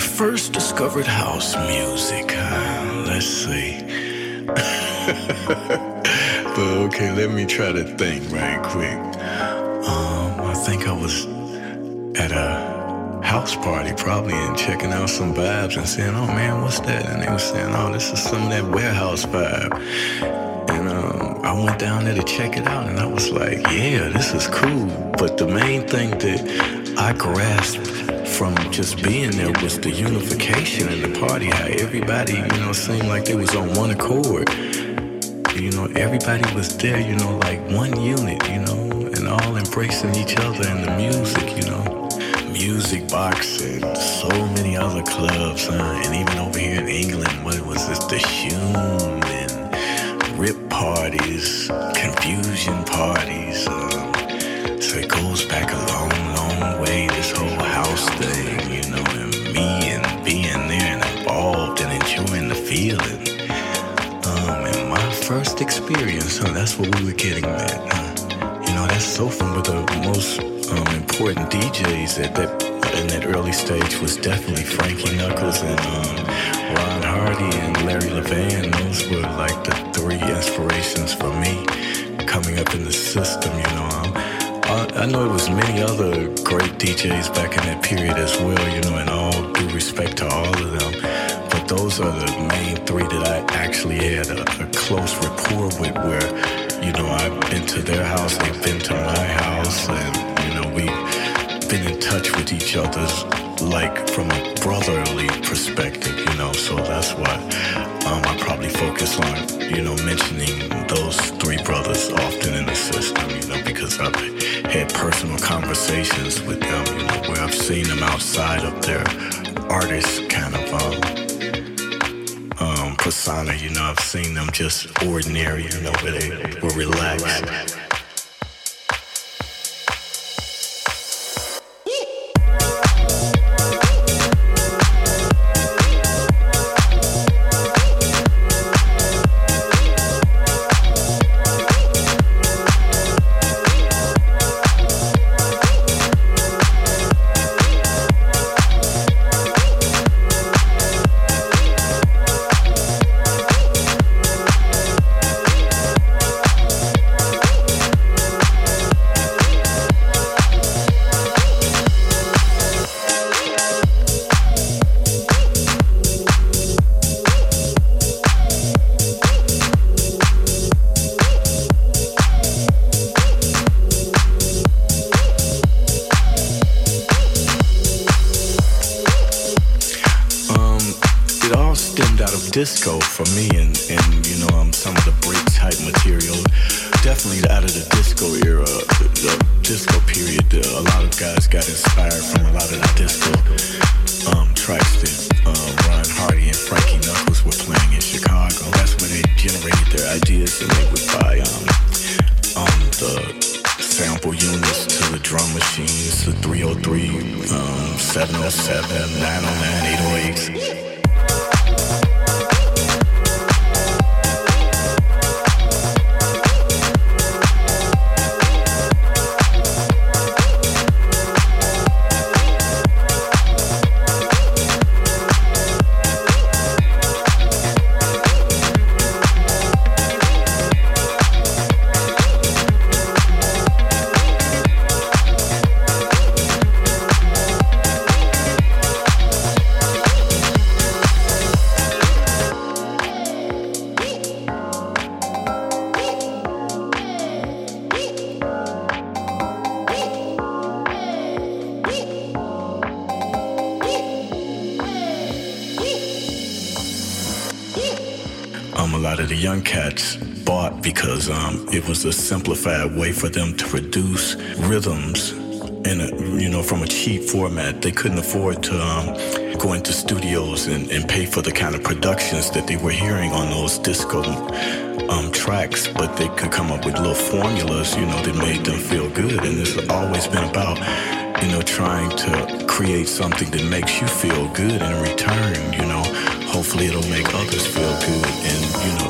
first discovered house music. Let's see. but okay, let me try to think right quick. Um, I think I was at a house party probably and checking out some vibes and saying, oh man, what's that? And they were saying, oh, this is some of that warehouse vibe. And um, I went down there to check it out and I was like, yeah, this is cool. But the main thing that I grasped from just being there was the unification in the party, how everybody, you know, seemed like they was on one accord. You know, everybody was there, you know, like one unit, you know, and all embracing each other and the music, you know. Music box and so many other clubs, huh? and even over here in England, what was this? The Shoom and Rip parties, confusion parties. Um, so it goes back a long, way, this whole house thing, you know, and me and being there and involved and enjoying the feeling. Um, and my first experience, huh, that's what we were getting at. Huh? You know, that's so fun, but the most um, important DJs at that in that early stage was definitely Frankie Knuckles and um, Ron Hardy and Larry Levan. Those were like the three inspirations for me coming up in the system. You know, I, know it was many other great DJs back in that period as well. You know, and all due respect to all of them. But those are the main three that I actually had a, a close rapport with, where you know I've been to their house, they've been to my house, and you know we've been in touch with each other's like from a brotherly perspective, you know. So that's why um, I probably focus on you know mentioning those three brothers often in the system, you know, I've had personal conversations with them, you know, where I've seen them outside of their artist kind of um, um, persona, you know. I've seen them just ordinary, you know, where they were relaxed. Was a simplified way for them to produce rhythms in a, you know, from a cheap format. They couldn't afford to um, go into studios and, and pay for the kind of productions that they were hearing on those disco um, tracks, but they could come up with little formulas, you know, that made them feel good. And it's always been about, you know, trying to create something that makes you feel good in return, you know. Hopefully it'll make others feel good and, you know,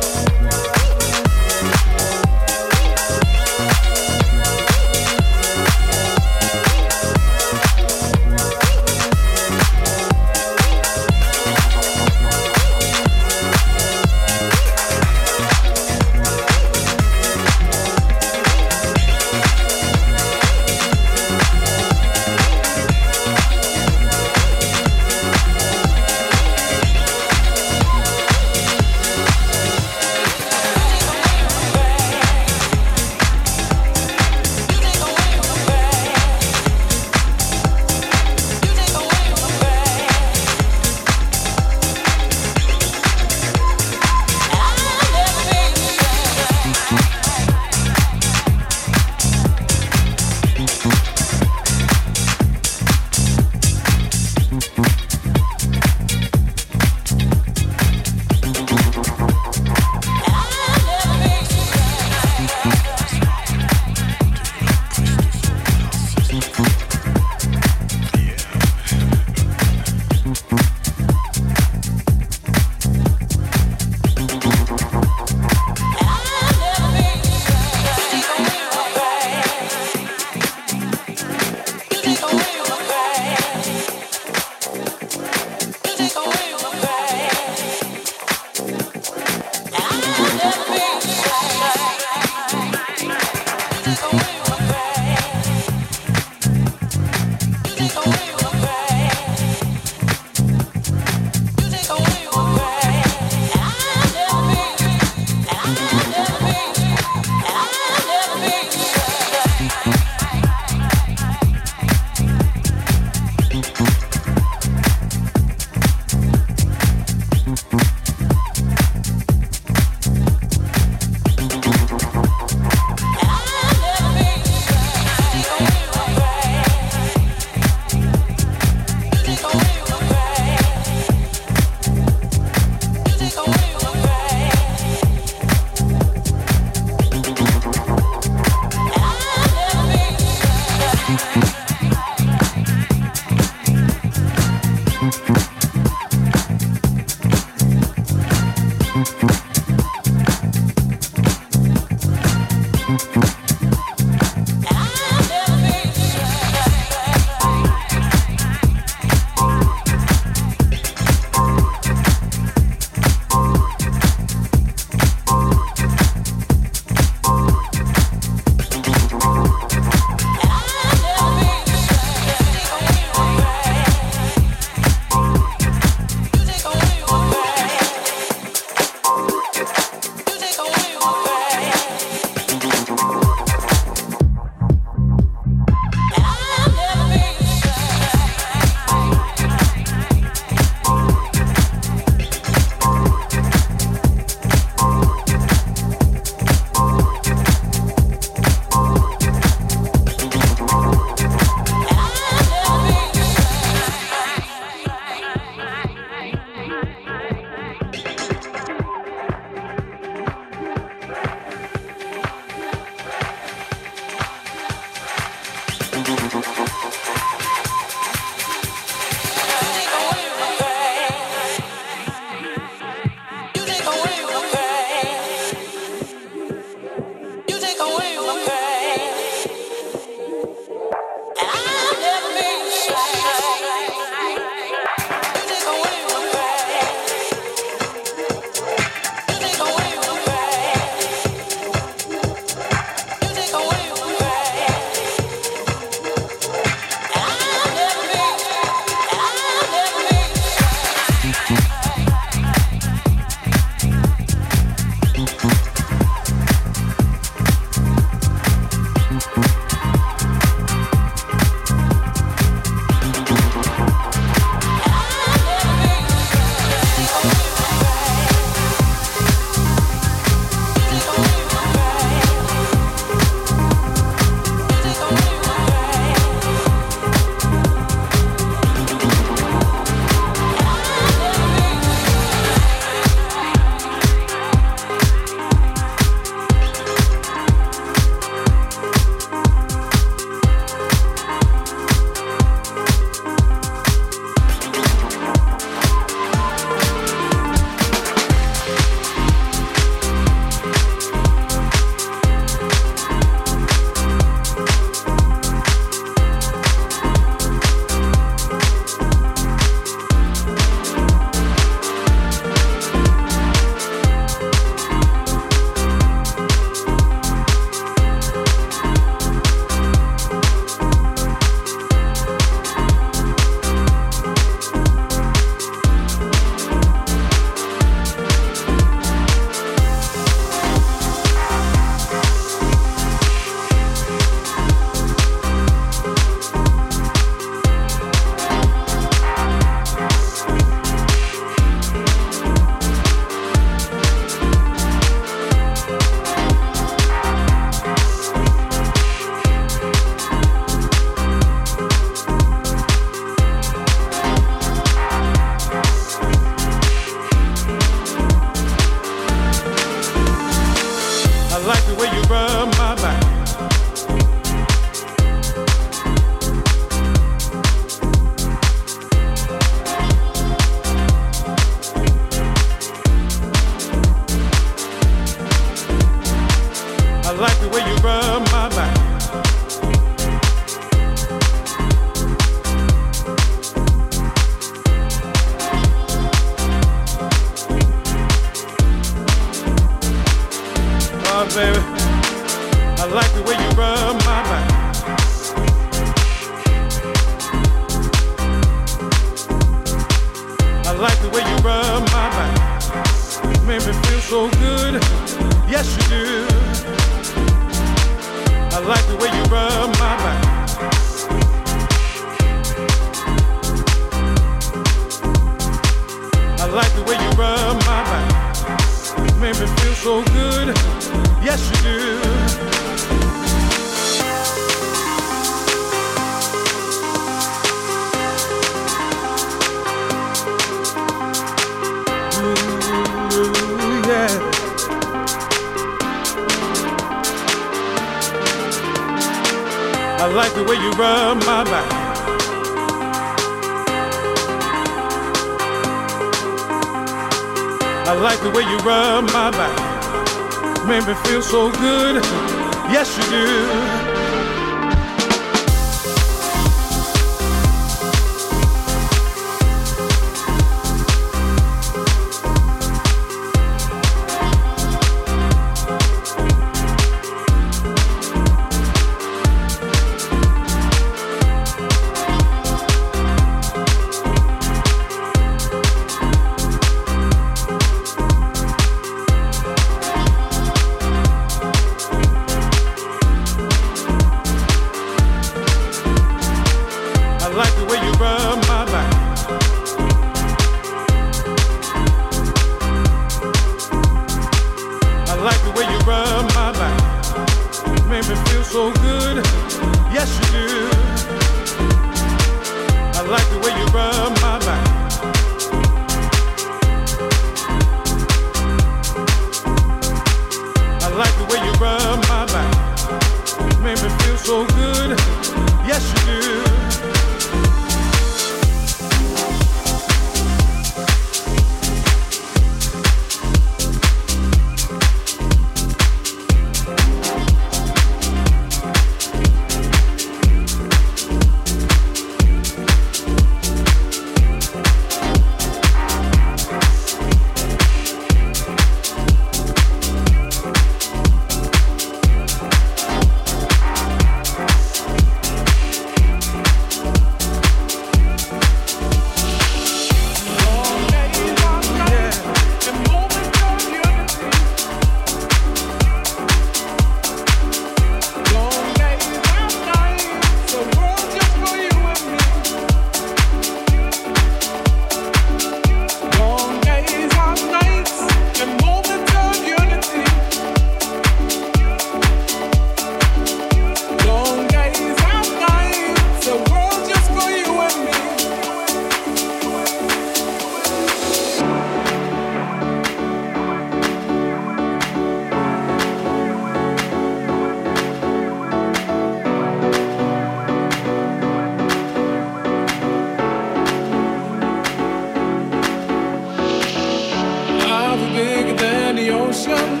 sunshine.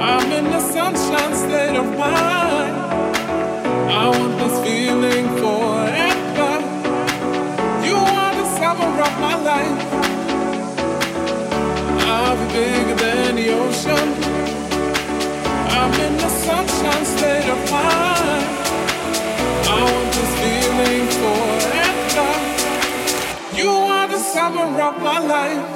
I'm in a sunshine state of mind. I want this feeling forever. You are the summer of my life. I'll be bigger than the ocean. I'm in a sunshine state of mind. I want this feeling forever. You are the summer of my life.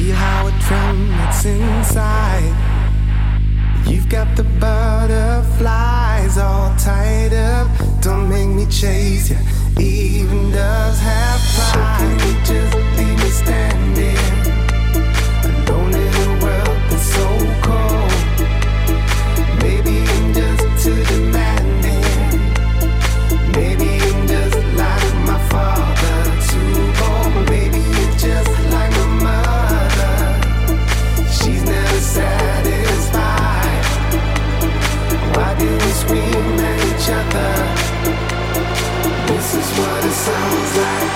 Feel how it trembles inside. You've got the butterflies all tied up. Don't make me chase you. Even does have pride. So you just leave me standing alone in a world that's so cold? Maybe I'm just too demanding. each other. This is what it sounds like.